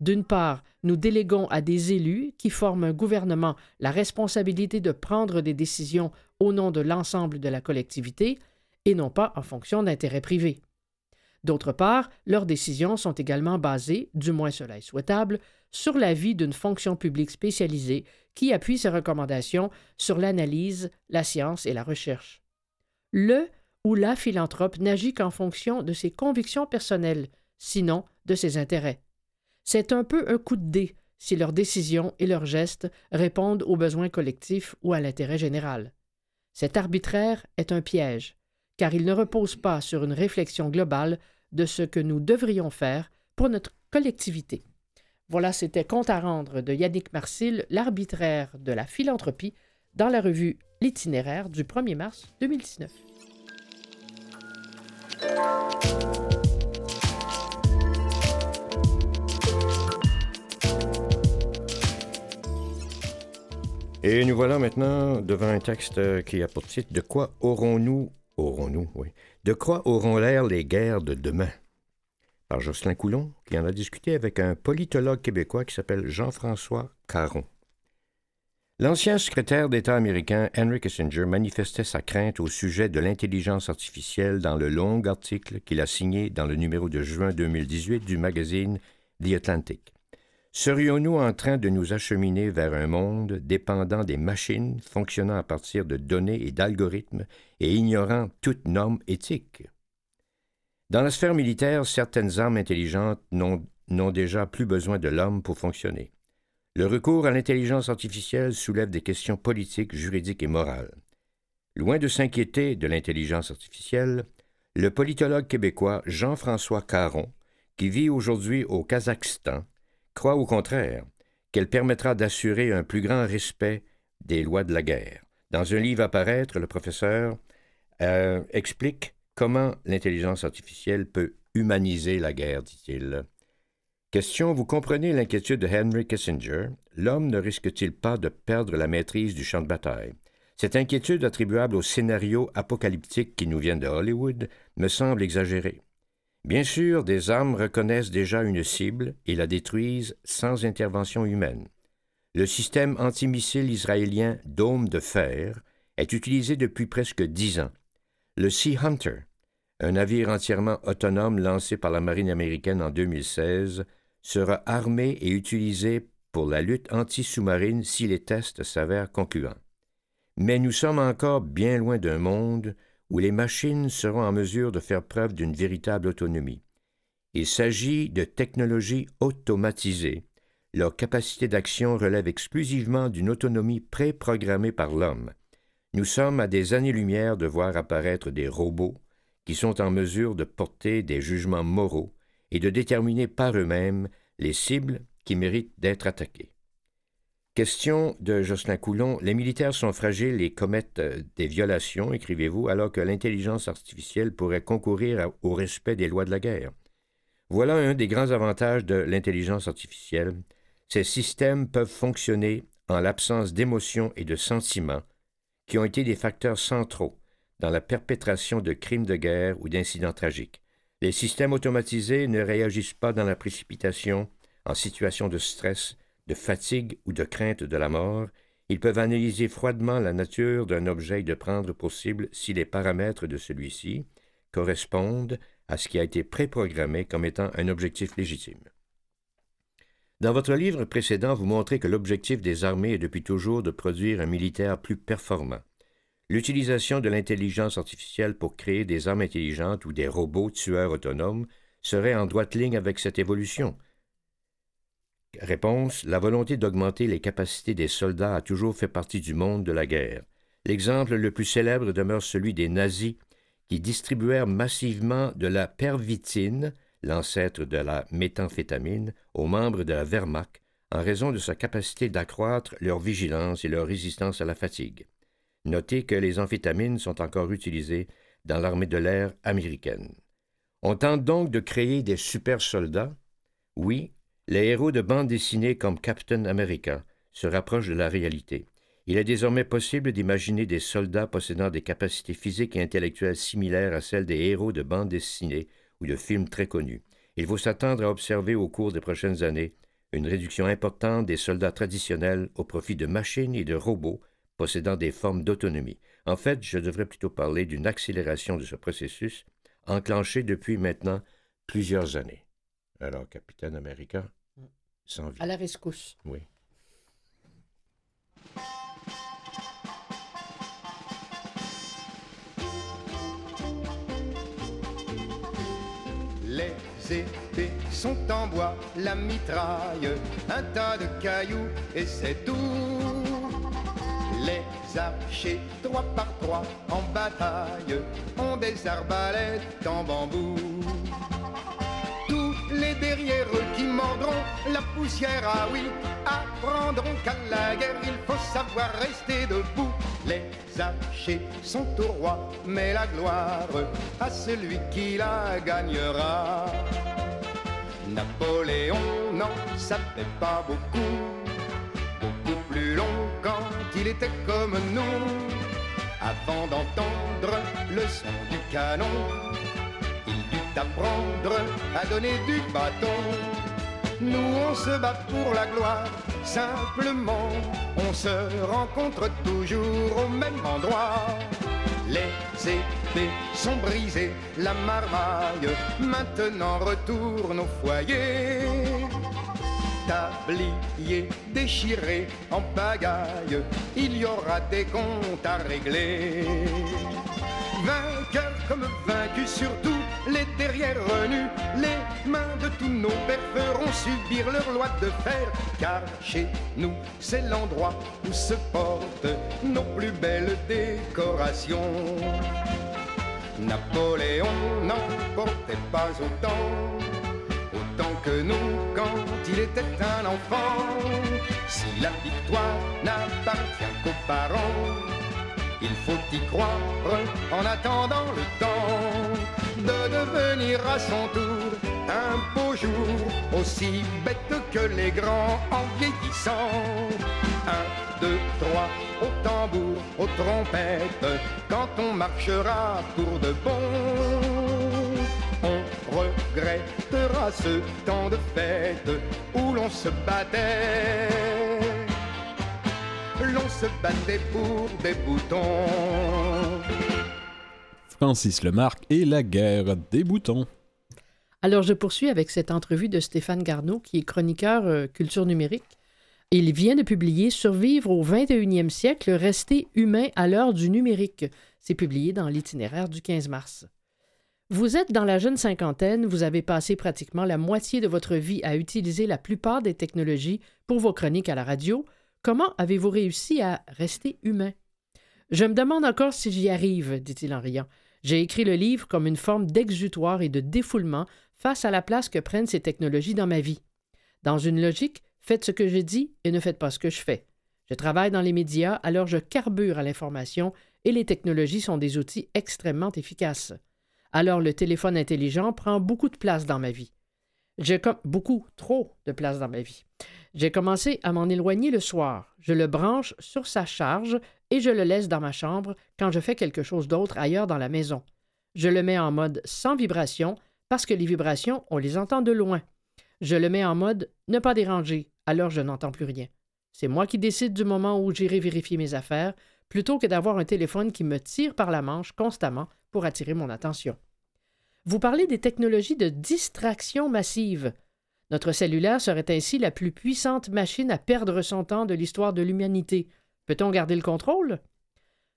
D'une part, nous déléguons à des élus qui forment un gouvernement la responsabilité de prendre des décisions au nom de l'ensemble de la collectivité et non pas en fonction d'intérêts privés. D'autre part, leurs décisions sont également basées, du moins cela est souhaitable, sur l'avis d'une fonction publique spécialisée qui appuie ses recommandations sur l'analyse, la science et la recherche. Le ou la philanthrope n'agit qu'en fonction de ses convictions personnelles, sinon de ses intérêts. C'est un peu un coup de dé si leurs décisions et leurs gestes répondent aux besoins collectifs ou à l'intérêt général. Cet arbitraire est un piège, car il ne repose pas sur une réflexion globale de ce que nous devrions faire pour notre collectivité. Voilà, c'était Compte à rendre de Yannick Marcil, l'arbitraire de la philanthropie, dans la revue L'itinéraire du 1er mars 2019. Et nous voilà maintenant devant un texte qui a pour titre De quoi aurons-nous, aurons-nous, oui, de quoi auront l'air les guerres de demain? Par Jocelyn Coulon, qui en a discuté avec un politologue québécois qui s'appelle Jean-François Caron. L'ancien secrétaire d'État américain Henry Kissinger manifestait sa crainte au sujet de l'intelligence artificielle dans le long article qu'il a signé dans le numéro de juin 2018 du magazine The Atlantic. Serions-nous en train de nous acheminer vers un monde dépendant des machines, fonctionnant à partir de données et d'algorithmes et ignorant toute norme éthique? Dans la sphère militaire, certaines armes intelligentes n'ont déjà plus besoin de l'homme pour fonctionner. Le recours à l'intelligence artificielle soulève des questions politiques, juridiques et morales. Loin de s'inquiéter de l'intelligence artificielle, le politologue québécois Jean-François Caron, qui vit aujourd'hui au Kazakhstan, croit au contraire qu'elle permettra d'assurer un plus grand respect des lois de la guerre. Dans un livre à paraître, le professeur euh, explique comment l'intelligence artificielle peut humaniser la guerre, dit-il. Question, vous comprenez l'inquiétude de Henry Kissinger? L'homme ne risque-t-il pas de perdre la maîtrise du champ de bataille? Cette inquiétude attribuable aux scénarios apocalyptiques qui nous viennent de Hollywood me semble exagérée. Bien sûr, des armes reconnaissent déjà une cible et la détruisent sans intervention humaine. Le système antimissile israélien Dôme de fer est utilisé depuis presque dix ans. Le Sea Hunter, un navire entièrement autonome lancé par la marine américaine en 2016, sera armé et utilisé pour la lutte anti-sous-marine si les tests s'avèrent concluants. Mais nous sommes encore bien loin d'un monde où les machines seront en mesure de faire preuve d'une véritable autonomie. Il s'agit de technologies automatisées. Leur capacité d'action relève exclusivement d'une autonomie préprogrammée par l'homme. Nous sommes à des années-lumière de voir apparaître des robots qui sont en mesure de porter des jugements moraux et de déterminer par eux-mêmes les cibles qui méritent d'être attaquées. Question de Jocelyn Coulon. Les militaires sont fragiles et commettent euh, des violations, écrivez-vous, alors que l'intelligence artificielle pourrait concourir au respect des lois de la guerre. Voilà un des grands avantages de l'intelligence artificielle. Ces systèmes peuvent fonctionner en l'absence d'émotions et de sentiments qui ont été des facteurs centraux dans la perpétration de crimes de guerre ou d'incidents tragiques. Les systèmes automatisés ne réagissent pas dans la précipitation, en situation de stress, de fatigue ou de crainte de la mort. Ils peuvent analyser froidement la nature d'un objet et de prendre possible si les paramètres de celui-ci correspondent à ce qui a été préprogrammé comme étant un objectif légitime. Dans votre livre précédent, vous montrez que l'objectif des armées est depuis toujours de produire un militaire plus performant. L'utilisation de l'intelligence artificielle pour créer des armes intelligentes ou des robots tueurs autonomes serait en droite ligne avec cette évolution. Réponse La volonté d'augmenter les capacités des soldats a toujours fait partie du monde de la guerre. L'exemple le plus célèbre demeure celui des nazis qui distribuèrent massivement de la pervitine, l'ancêtre de la méthamphétamine, aux membres de la Wehrmacht en raison de sa capacité d'accroître leur vigilance et leur résistance à la fatigue. Notez que les amphétamines sont encore utilisées dans l'armée de l'air américaine. On tente donc de créer des super soldats. Oui, les héros de bande dessinée comme Captain America se rapprochent de la réalité. Il est désormais possible d'imaginer des soldats possédant des capacités physiques et intellectuelles similaires à celles des héros de bande dessinée ou de films très connus. Il faut s'attendre à observer au cours des prochaines années une réduction importante des soldats traditionnels au profit de machines et de robots possédant des formes d'autonomie. En fait, je devrais plutôt parler d'une accélération de ce processus enclenché depuis maintenant plusieurs années. Alors, capitaine américain, sans vie. À la rescousse. Oui. Les épées sont en bois, la mitraille, un tas de cailloux et c'est tout. Les archers, trois par trois, en bataille, ont des arbalètes en bambou. Tous les derrières qui mordront la poussière, ah oui, apprendront qu'à la guerre il faut savoir rester debout. Les archers sont au roi, mais la gloire à celui qui la gagnera. Napoléon n'en savait pas beaucoup, il était comme nous. Avant d'entendre le son du canon, il dut apprendre à donner du bâton. Nous on se bat pour la gloire, simplement on se rencontre toujours au même endroit. Les épées sont brisées, la marmaille maintenant retourne au foyer. Tablier déchiré en pagaille, il y aura des comptes à régler. Vainqueurs comme vaincus, surtout les derrières nus, les mains de tous nos pères feront subir leur loi de fer, car chez nous c'est l'endroit où se portent nos plus belles décorations. Napoléon n'en portait pas autant, autant que nous quand il était un enfant. Si la victoire n'appartient qu'aux parents, il faut y croire en attendant le temps de devenir à son tour un beau jour aussi bête que les grands en vieillissant. Un, deux, trois, au tambour, aux trompettes, quand on marchera pour de bon. On regrettera ce temps de fête où l'on se battait l'on se battait pour des boutons. Francis Lemarque et la guerre des boutons. Alors, je poursuis avec cette entrevue de Stéphane Garneau, qui est chroniqueur euh, culture numérique. Il vient de publier Survivre au 21e siècle, rester humain à l'heure du numérique. C'est publié dans l'itinéraire du 15 mars. Vous êtes dans la jeune cinquantaine, vous avez passé pratiquement la moitié de votre vie à utiliser la plupart des technologies pour vos chroniques à la radio, Comment avez-vous réussi à rester humain? Je me demande encore si j'y arrive, dit-il en riant. J'ai écrit le livre comme une forme d'exutoire et de défoulement face à la place que prennent ces technologies dans ma vie. Dans une logique, faites ce que je dis et ne faites pas ce que je fais. Je travaille dans les médias, alors je carbure à l'information et les technologies sont des outils extrêmement efficaces. Alors le téléphone intelligent prend beaucoup de place dans ma vie. J'ai beaucoup, trop de place dans ma vie. J'ai commencé à m'en éloigner le soir. Je le branche sur sa charge et je le laisse dans ma chambre quand je fais quelque chose d'autre ailleurs dans la maison. Je le mets en mode sans vibration parce que les vibrations, on les entend de loin. Je le mets en mode ne pas déranger, alors je n'entends plus rien. C'est moi qui décide du moment où j'irai vérifier mes affaires, plutôt que d'avoir un téléphone qui me tire par la manche constamment pour attirer mon attention. Vous parlez des technologies de distraction massive. Notre cellulaire serait ainsi la plus puissante machine à perdre son temps de l'histoire de l'humanité. Peut-on garder le contrôle?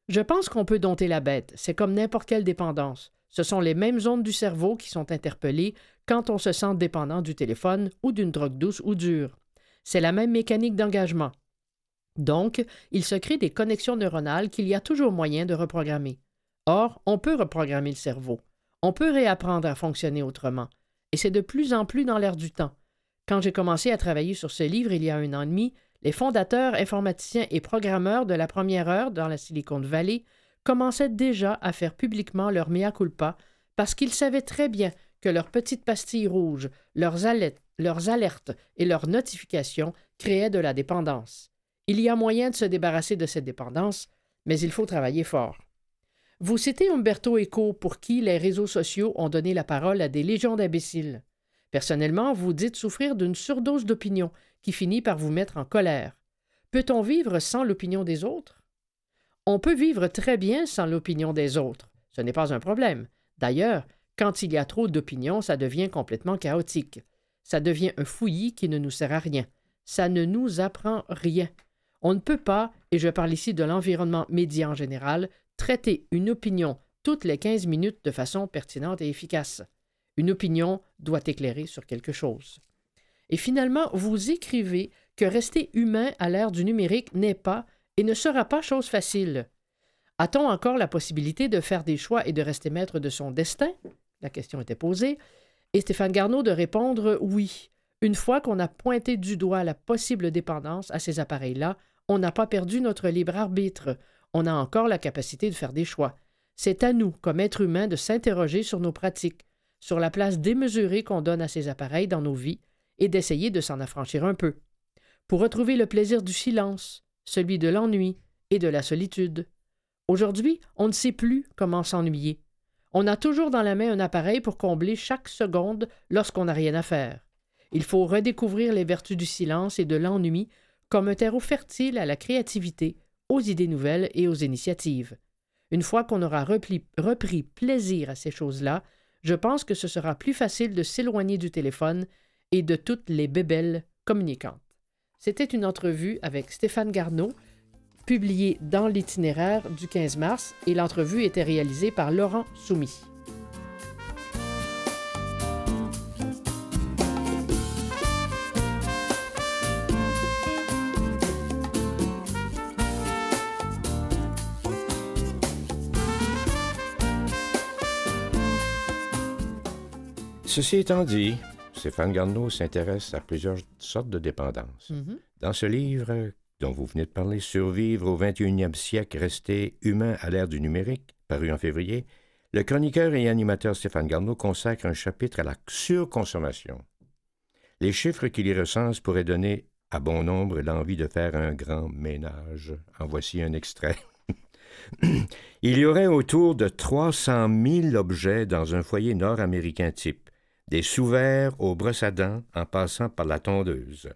Je pense qu'on peut dompter la bête. C'est comme n'importe quelle dépendance. Ce sont les mêmes zones du cerveau qui sont interpellées quand on se sent dépendant du téléphone ou d'une drogue douce ou dure. C'est la même mécanique d'engagement. Donc, il se crée des connexions neuronales qu'il y a toujours moyen de reprogrammer. Or, on peut reprogrammer le cerveau. On peut réapprendre à fonctionner autrement. Et c'est de plus en plus dans l'air du temps. Quand j'ai commencé à travailler sur ce livre il y a un an et demi, les fondateurs, informaticiens et programmeurs de la première heure dans la Silicon Valley commençaient déjà à faire publiquement leur mea culpa parce qu'ils savaient très bien que leurs petites pastilles rouges, leurs alertes, leurs alertes et leurs notifications créaient de la dépendance. Il y a moyen de se débarrasser de cette dépendance, mais il faut travailler fort. Vous citez Umberto Eco pour qui les réseaux sociaux ont donné la parole à des légions d'imbéciles. Personnellement, vous dites souffrir d'une surdose d'opinion qui finit par vous mettre en colère. Peut-on vivre sans l'opinion des autres? On peut vivre très bien sans l'opinion des autres. Ce n'est pas un problème. D'ailleurs, quand il y a trop d'opinions, ça devient complètement chaotique. Ça devient un fouillis qui ne nous sert à rien. Ça ne nous apprend rien. On ne peut pas, et je parle ici de l'environnement média en général, traiter une opinion toutes les 15 minutes de façon pertinente et efficace. Une opinion doit éclairer sur quelque chose. Et finalement, vous écrivez que rester humain à l'ère du numérique n'est pas et ne sera pas chose facile. A-t-on encore la possibilité de faire des choix et de rester maître de son destin? La question était posée. Et Stéphane Garneau de répondre oui. Une fois qu'on a pointé du doigt la possible dépendance à ces appareils-là, on n'a pas perdu notre libre arbitre. On a encore la capacité de faire des choix. C'est à nous, comme êtres humains, de s'interroger sur nos pratiques, sur la place démesurée qu'on donne à ces appareils dans nos vies et d'essayer de s'en affranchir un peu, pour retrouver le plaisir du silence, celui de l'ennui et de la solitude. Aujourd'hui, on ne sait plus comment s'ennuyer. On a toujours dans la main un appareil pour combler chaque seconde lorsqu'on n'a rien à faire. Il faut redécouvrir les vertus du silence et de l'ennui comme un terreau fertile à la créativité, aux idées nouvelles et aux initiatives. Une fois qu'on aura repris, plaisir à ces choses-là, je pense que ce sera plus facile de s'éloigner du téléphone et de toutes les bébelles communicantes. C'était une entrevue avec Stéphane Garneau, publiée dans l'itinéraire du 15 mars, et l'entrevue était réalisée par Laurent Soumy. Ceci étant dit, Stéphane Garneau s'intéresse à plusieurs sortes de dépendances. Mhm. Dans ce livre dont vous venez de parler, Survivre au 21e siècle, rester humain à l'ère du numérique, paru en février, le chroniqueur et animateur Stéphane Garneau consacre un chapitre à la surconsommation. Les chiffres qu'il y recense pourraient donner à bon nombre l'envie de faire un grand ménage. En voici un extrait. Il y aurait autour de 300 000 objets dans un foyer nord-américain type, des sous-verts aux brosses à dents en passant par la tondeuse.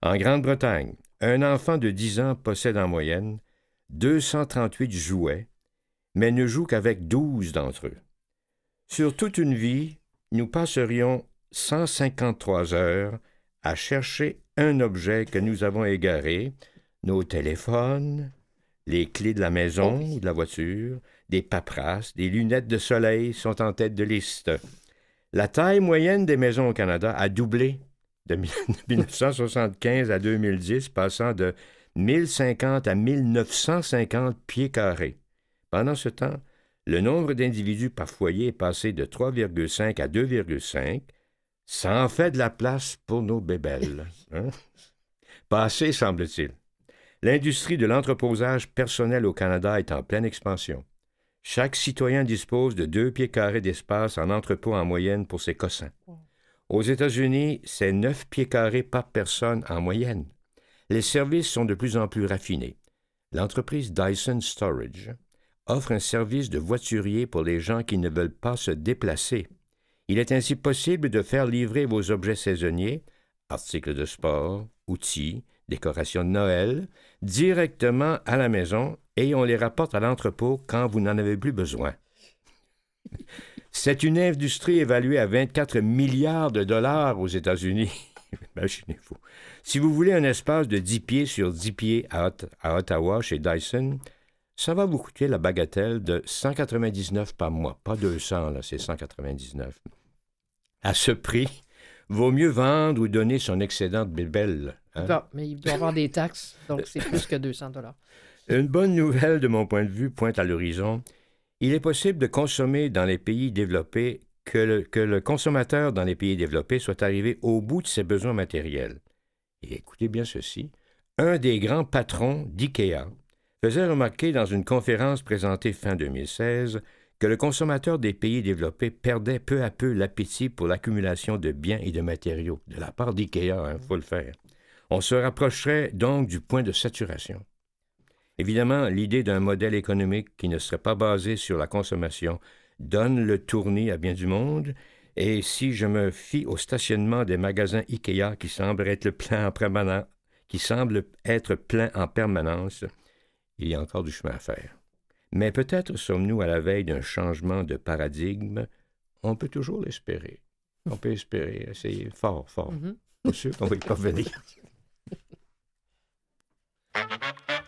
En Grande-Bretagne, un enfant de 10 ans possède en moyenne 238 jouets, mais ne joue qu'avec 12 d'entre eux. Sur toute une vie, nous passerions 153 heures à chercher un objet que nous avons égaré, nos téléphones, les clés de la maison ou de la voiture, des paperasses, des lunettes de soleil sont en tête de liste. La taille moyenne des maisons au Canada a doublé de 1975 à 2010, passant de 1050 à 1950 pieds carrés. Pendant ce temps, le nombre d'individus par foyer est passé de 3,5 à 2,5. Ça en fait de la place pour nos bébelles. Hein? Pas assez, semble-t-il. L'industrie de l'entreposage personnel au Canada est en pleine expansion. Chaque citoyen dispose de deux pieds carrés d'espace en entrepôt en moyenne pour ses cossins. Aux États-Unis, c'est 9 pieds carrés par personne en moyenne. Les services sont de plus en plus raffinés. L'entreprise Dyson Storage offre un service de voiturier pour les gens qui ne veulent pas se déplacer. Il est ainsi possible de faire livrer vos objets saisonniers, articles de sport, outils, décorations de Noël, directement à la maison et on les rapporte à l'entrepôt quand vous n'en avez plus besoin. C'est une industrie évaluée à 24 milliards de dollars aux États-Unis. Imaginez-vous. Si vous voulez un espace de 10 pieds sur 10 pieds à, Ot- à Ottawa chez Dyson, ça va vous coûter la bagatelle de 199 par mois. Pas 200, là, c'est 199. À ce prix, vaut mieux vendre ou donner son excédent de bébelle. hein? Ah, mais il doit avoir des taxes, donc c'est plus que 200 dollars. Une bonne nouvelle de mon point de vue pointe à l'horizon. Il est possible de consommer dans les pays développés que le, consommateur dans les pays développés soit arrivé au bout de ses besoins matériels. Et écoutez bien ceci. Un des grands patrons d'IKEA faisait remarquer dans une conférence présentée fin 2016 que le consommateur des pays développés perdait peu à peu l'appétit pour l'accumulation de biens et de matériaux. De la part d'IKEA, il faut le faire. On se rapprocherait donc du point de saturation. Évidemment, l'idée d'un modèle économique qui ne serait pas basé sur la consommation donne le tournis à bien du monde, et si je me fie au stationnement des magasins IKEA qui semble être plein en permanence, qui semble être plein en permanence, il y a encore du chemin à faire. Mais peut-être sommes-nous à la veille d'un changement de paradigme. On peut toujours l'espérer. On peut espérer. C'est fort, fort. Mhm. Pas sûr qu'on va y parvenir.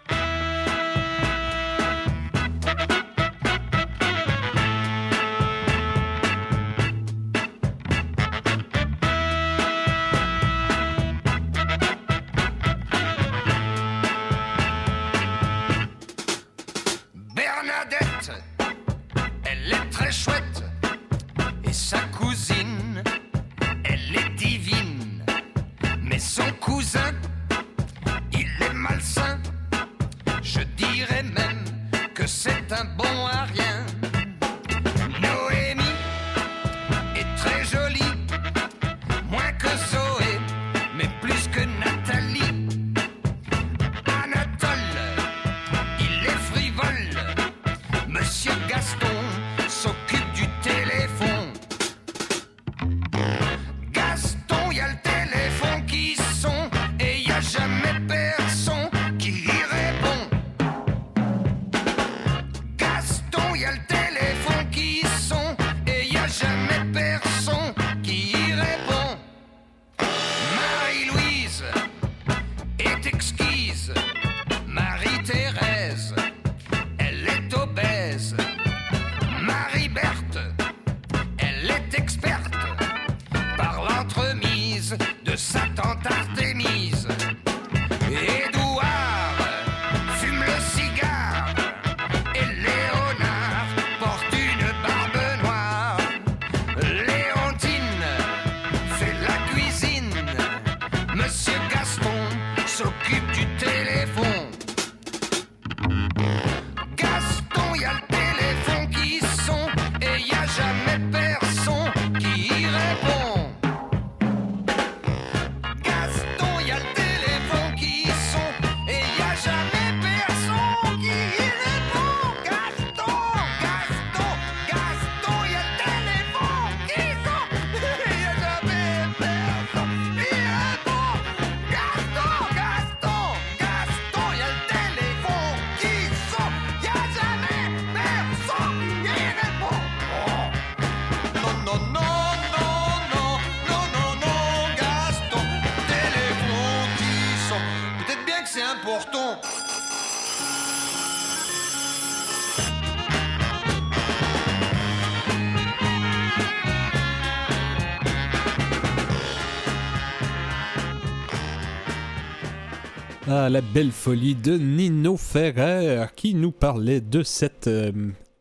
La belle folie de Nino Ferrer qui nous parlait de cette euh,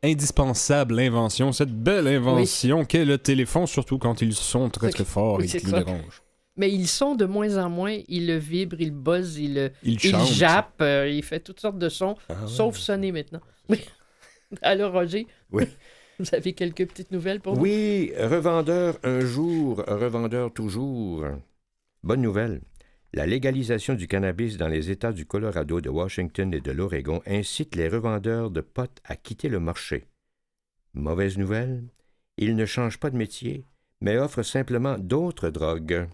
indispensable invention, cette belle invention qu'est le téléphone, surtout quand ils sont très très forts Oui, et qu'ils nous dérangent. Mais ils sont de moins en moins. Ils le vibrent, ils buzzent, ils Ils euh, il fait toutes sortes de sons, Ah ouais. sauf sonner maintenant. Alors, Roger, Vous avez quelques petites nouvelles pour nous? Oui, revendeur un jour, revendeur toujours. Bonne nouvelle. La légalisation du cannabis dans les États du Colorado, de Washington et de l'Oregon incite les revendeurs de pot à quitter le marché. Mauvaise nouvelle, ils ne changent pas de métier, mais offrent simplement d'autres drogues.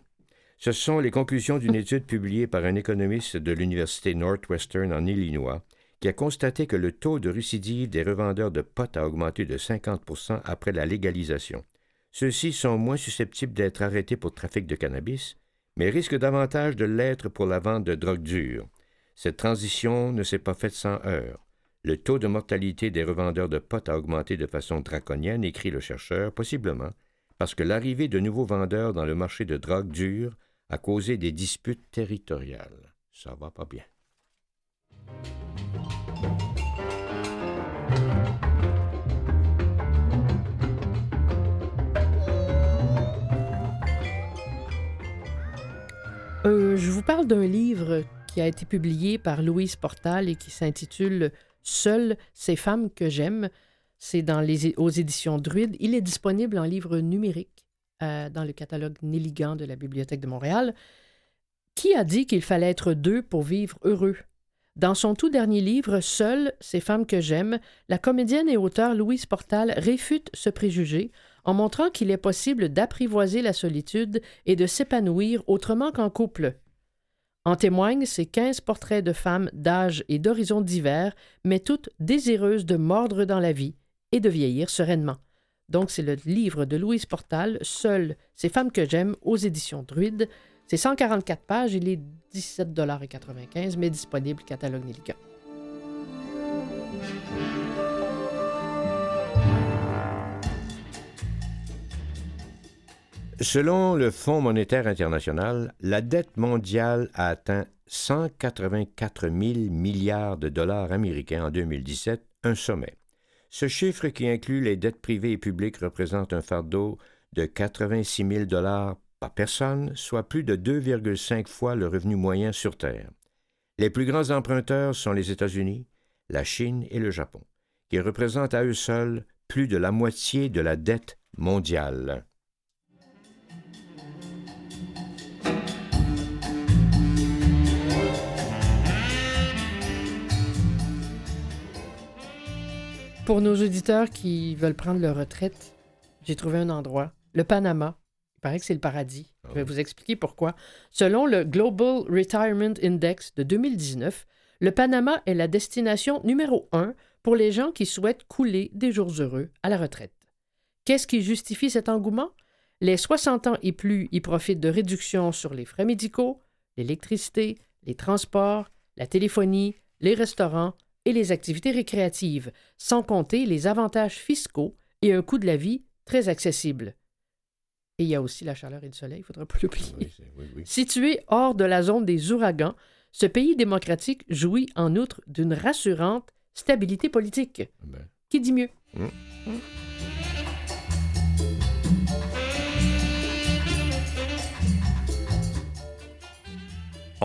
Ce sont les conclusions d'une étude publiée par un économiste de l'Université Northwestern en Illinois qui a constaté que le taux de récidive des revendeurs de pot a augmenté de 50% après la légalisation. Ceux-ci sont moins susceptibles d'être arrêtés pour trafic de cannabis, mais risquent davantage de l'être pour la vente de drogue dure. Cette transition ne s'est pas faite sans heurts. Le taux de mortalité des revendeurs de pot a augmenté de façon draconienne, écrit le chercheur, possiblement parce que l'arrivée de nouveaux vendeurs dans le marché de drogue dure a causé des disputes territoriales. Ça va pas bien. Euh, je vous parle d'un livre qui a été publié par Louise Portal et qui s'intitule Seules ces femmes que j'aime. C'est aux éditions Druide. Il est disponible en livre numérique euh, dans le catalogue Néligan de la Bibliothèque de Montréal. Qui a dit qu'il fallait être deux pour vivre heureux? Dans son tout dernier livre, Seules ces femmes que j'aime, la comédienne et auteure Louise Portal réfute ce préjugé en montrant qu'il est possible d'apprivoiser la solitude et de s'épanouir autrement qu'en couple. En témoignent ces quinze portraits de femmes d'âge et d'horizons divers, mais toutes désireuses de mordre dans la vie et de vieillir sereinement. Donc, c'est le livre de Louise Portal, Seules ces femmes que j'aime, aux éditions Druide. C'est 144 pages, il est 17,95 mais disponible catalogue Nelica. Selon le Fonds monétaire international, la dette mondiale a atteint 184 000 milliards de dollars américains en 2017, un sommet. Ce chiffre, qui inclut les dettes privées et publiques, représente un fardeau de 86 000 dollars par personne, soit plus de 2,5 fois le revenu moyen sur Terre. Les plus grands emprunteurs sont les États-Unis, la Chine et le Japon, qui représentent à eux seuls plus de la moitié de la dette mondiale. Pour nos auditeurs qui veulent prendre leur retraite, j'ai trouvé un endroit, le Panama. Il paraît que c'est le paradis. Je vais vous expliquer pourquoi. Selon le Global Retirement Index de 2019, le Panama est la destination numéro un pour les gens qui souhaitent couler des jours heureux à la retraite. Qu'est-ce qui justifie cet engouement? Les 60 ans et plus y profitent de réductions sur les frais médicaux, l'électricité, les transports, la téléphonie, les restaurants et les activités récréatives, sans compter les avantages fiscaux et un coût de la vie très accessible. Et il y a aussi la chaleur et le soleil, il ne faudra pas l'oublier. Oui, c'est- oui, oui. Situé hors de la zone des ouragans, ce pays démocratique jouit en outre d'une rassurante stabilité politique. Ben, Qui dit mieux?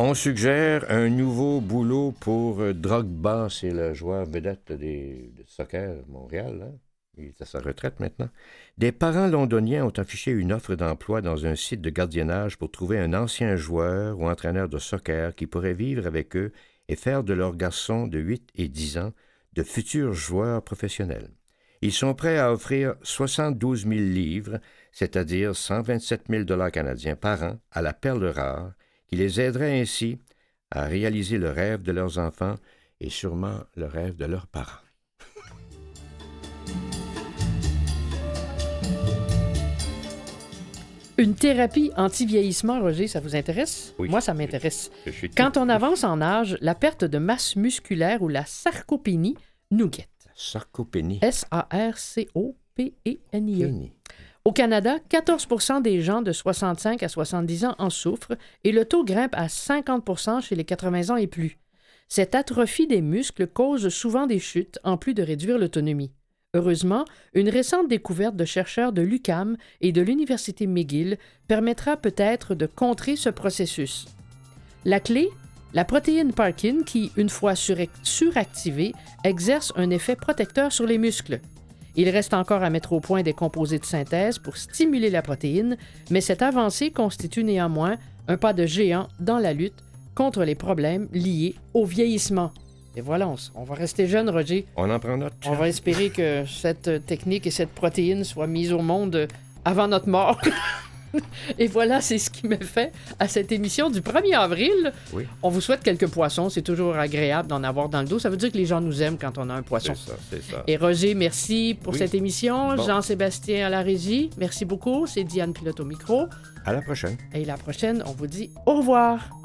On suggère un nouveau boulot pour euh, Drogba, c'est le joueur vedette des, de soccer Montréal. hein. Il est à sa retraite maintenant. Des parents londoniens ont affiché une offre d'emploi dans un site de gardiennage pour trouver un ancien joueur ou entraîneur de soccer qui pourrait vivre avec eux et faire de leurs garçons de 8 et 10 ans de futurs joueurs professionnels. Ils sont prêts à offrir 72 000 livres, c'est-à-dire 127 000 dollars canadiens par an, à la perle rare, qui les aiderait ainsi à réaliser le rêve de leurs enfants et sûrement le rêve de leurs parents. Une thérapie anti-vieillissement, Roger, ça vous intéresse? Oui. Moi, ça m'intéresse. Quand on avance en âge, la perte de masse musculaire ou la sarcopénie nous guette. Sarcopénie. S-A-R-C-O-P-E-N-I-E. Au Canada, 14% des gens de 65 à 70 ans en souffrent et le taux grimpe à 50% chez les 80 ans et plus. Cette atrophie des muscles cause souvent des chutes en plus de réduire l'autonomie. Heureusement, une récente découverte de chercheurs de l'UCAM et de l'Université McGill permettra peut-être de contrer ce processus. La clé La protéine Parkin qui, une fois suractivée, exerce un effet protecteur sur les muscles. Il reste encore à mettre au point des composés de synthèse pour stimuler la protéine, mais cette avancée constitue néanmoins un pas de géant dans la lutte contre les problèmes liés au vieillissement. Et voilà, on, va rester jeune, Roger. On en prend note. On va espérer que cette technique et cette protéine soient mises au monde avant notre mort. et voilà, c'est ce qui me fait à cette émission du 1er avril. Oui. On vous souhaite quelques poissons. C'est toujours agréable d'en avoir dans le dos. Ça veut dire que les gens nous aiment quand on a un poisson. C'est ça, c'est ça. Et Roger, merci pour Oui. cette émission. Bon. Jean-Sébastien à la régie, merci beaucoup. C'est Diane Pilote au micro. À la prochaine. Et la prochaine, on vous dit au revoir.